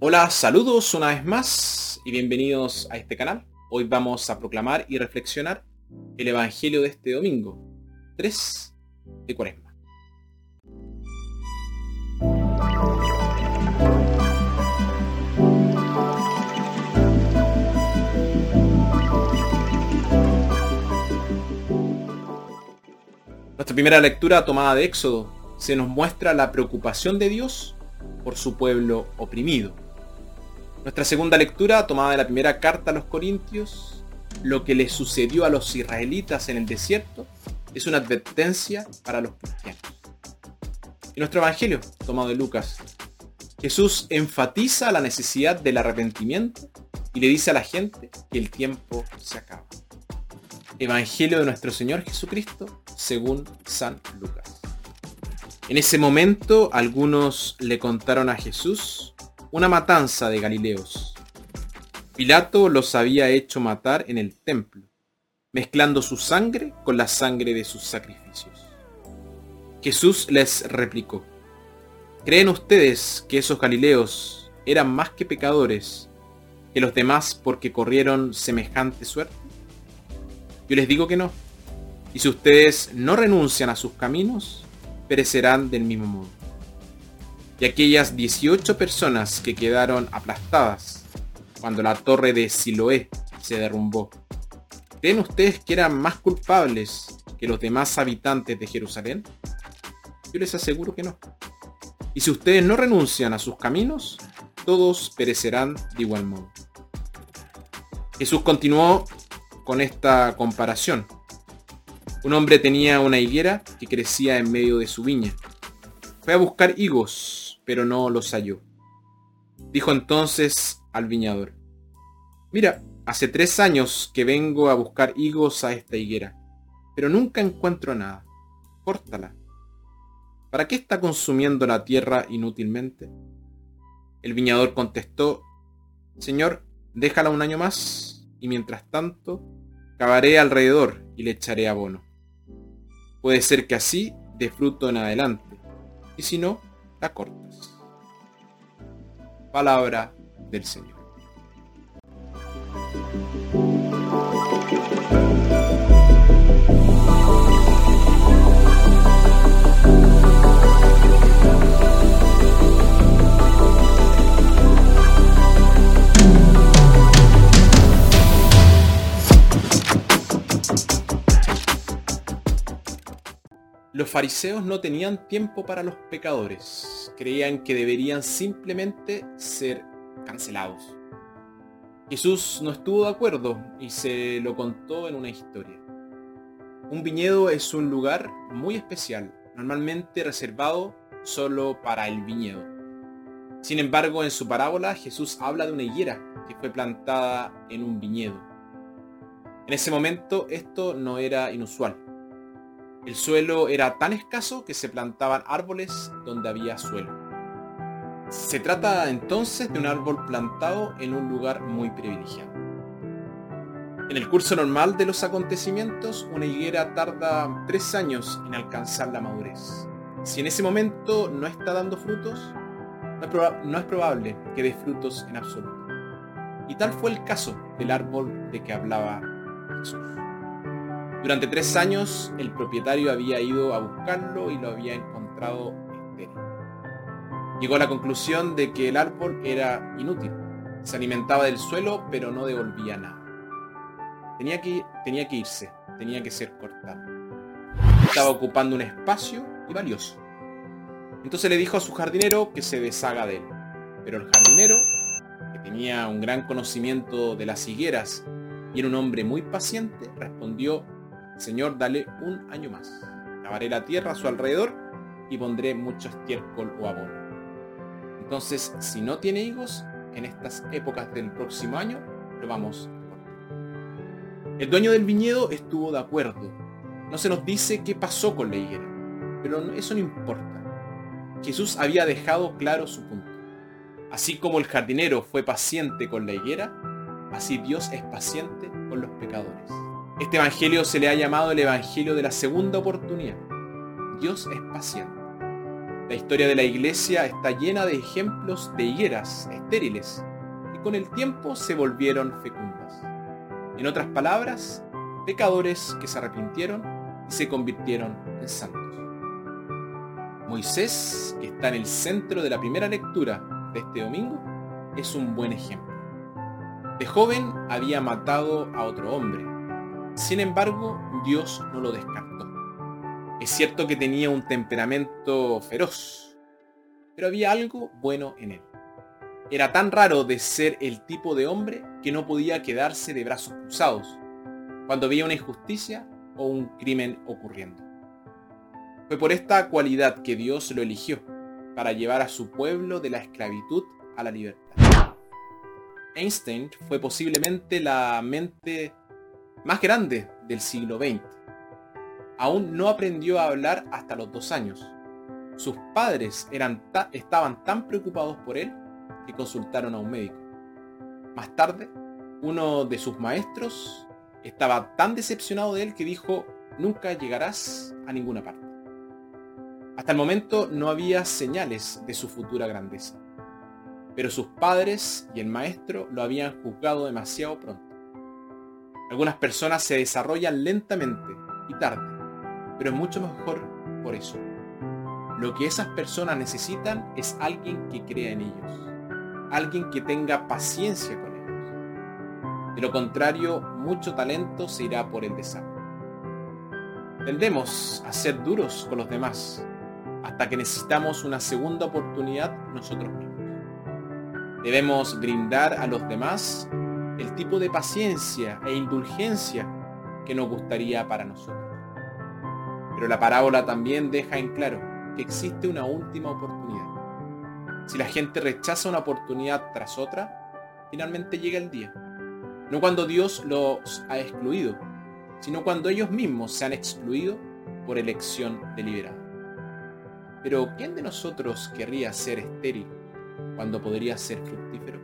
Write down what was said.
Hola, saludos una vez más y bienvenidos a este canal. Hoy vamos a proclamar y reflexionar el Evangelio de este domingo, 3 de Cuaresma. Nuestra primera lectura tomada de Éxodo se nos muestra la preocupación de Dios por su pueblo oprimido. Nuestra segunda lectura, tomada de la primera carta a los Corintios, lo que le sucedió a los israelitas en el desierto, es una advertencia para los cristianos. Y nuestro Evangelio, tomado de Lucas, Jesús enfatiza la necesidad del arrepentimiento y le dice a la gente que el tiempo se acaba. Evangelio de nuestro Señor Jesucristo según San Lucas. En ese momento algunos le contaron a Jesús una matanza de Galileos. Pilato los había hecho matar en el templo, mezclando su sangre con la sangre de sus sacrificios. Jesús les replicó, ¿creen ustedes que esos Galileos eran más que pecadores que los demás porque corrieron semejante suerte? Yo les digo que no. Y si ustedes no renuncian a sus caminos, perecerán del mismo modo y aquellas 18 personas que quedaron aplastadas cuando la torre de Siloé se derrumbó. ¿Creen ustedes que eran más culpables que los demás habitantes de Jerusalén? Yo les aseguro que no. Y si ustedes no renuncian a sus caminos, todos perecerán de igual modo. Jesús continuó con esta comparación. Un hombre tenía una higuera que crecía en medio de su viña. Fue a buscar higos pero no los halló. Dijo entonces al viñador, mira, hace tres años que vengo a buscar higos a esta higuera, pero nunca encuentro nada. Córtala. ¿Para qué está consumiendo la tierra inútilmente? El viñador contestó, Señor, déjala un año más, y mientras tanto, cavaré alrededor y le echaré abono. Puede ser que así dé fruto en adelante, y si no, Palabra del Señor. Los fariseos no tenían tiempo para los pecadores, creían que deberían simplemente ser cancelados. Jesús no estuvo de acuerdo y se lo contó en una historia. Un viñedo es un lugar muy especial, normalmente reservado solo para el viñedo. Sin embargo, en su parábola Jesús habla de una higuera que fue plantada en un viñedo. En ese momento esto no era inusual. El suelo era tan escaso que se plantaban árboles donde había suelo. Se trata entonces de un árbol plantado en un lugar muy privilegiado. En el curso normal de los acontecimientos, una higuera tarda tres años en alcanzar la madurez. Si en ese momento no está dando frutos, no es, probable que dé frutos en absoluto. Y tal fue el caso del árbol de que hablaba Jesús. Durante tres años el propietario había ido a buscarlo y lo había encontrado estéril. Llegó a la conclusión de que el árbol era inútil. Se alimentaba del suelo pero no devolvía nada. Tenía que, tenía que irse, tenía que ser cortado. Estaba ocupando un espacio y valioso. Entonces le dijo a su jardinero que se deshaga de él. Pero el jardinero, que tenía un gran conocimiento de las higueras y era un hombre muy paciente, respondió Señor, dale un año más. Lavaré la tierra a su alrededor y pondré mucho estiércol o abono. Entonces, si no tiene higos, en estas épocas del próximo año, lo vamos a cortar. El dueño del viñedo estuvo de acuerdo. No se nos dice qué pasó con la higuera, pero eso no importa. Jesús había dejado claro su punto. Así como el jardinero fue paciente con la higuera, así Dios es paciente con los pecadores. Este evangelio se le ha llamado el evangelio de la segunda oportunidad. Dios es paciente. La historia de la iglesia está llena de ejemplos de higueras estériles que con el tiempo se volvieron fecundas. En otras palabras, pecadores que se arrepintieron y se convirtieron en santos. Moisés, que está en el centro de la primera lectura de este domingo, es un buen ejemplo. De joven había matado a otro hombre. Sin embargo, Dios no lo descartó. Es cierto que tenía un temperamento feroz, pero había algo bueno en él. Era tan raro de ser el tipo de hombre que no podía quedarse de brazos cruzados cuando veía una injusticia o un crimen ocurriendo. Fue por esta cualidad que Dios lo eligió, para llevar a su pueblo de la esclavitud a la libertad. Einstein fue posiblemente la mente más grande del siglo XX. Aún no aprendió a hablar hasta los dos años. Sus padres eran estaban tan preocupados por él que consultaron a un médico. Más tarde, uno de sus maestros estaba tan decepcionado de él que dijo, nunca llegarás a ninguna parte. Hasta el momento no había señales de su futura grandeza pero sus padres y el maestro lo habían juzgado demasiado pronto. Algunas personas se desarrollan lentamente y tarde, pero es mucho mejor por eso. Lo que esas personas necesitan es alguien que crea en ellos, alguien que tenga paciencia con ellos. De lo contrario, mucho talento se irá por el desastre. Tendemos a ser duros con los demás hasta que necesitamos una segunda oportunidad nosotros mismos. Debemos brindar a los demás el tipo de paciencia e indulgencia que nos gustaría para nosotros. Pero la parábola también deja en claro que existe una última oportunidad. Si la gente rechaza una oportunidad tras otra, finalmente llega el día. No cuando Dios los ha excluido, sino cuando ellos mismos se han excluido por elección deliberada. Pero ¿quién de nosotros querría ser estéril cuando podría ser fructífero.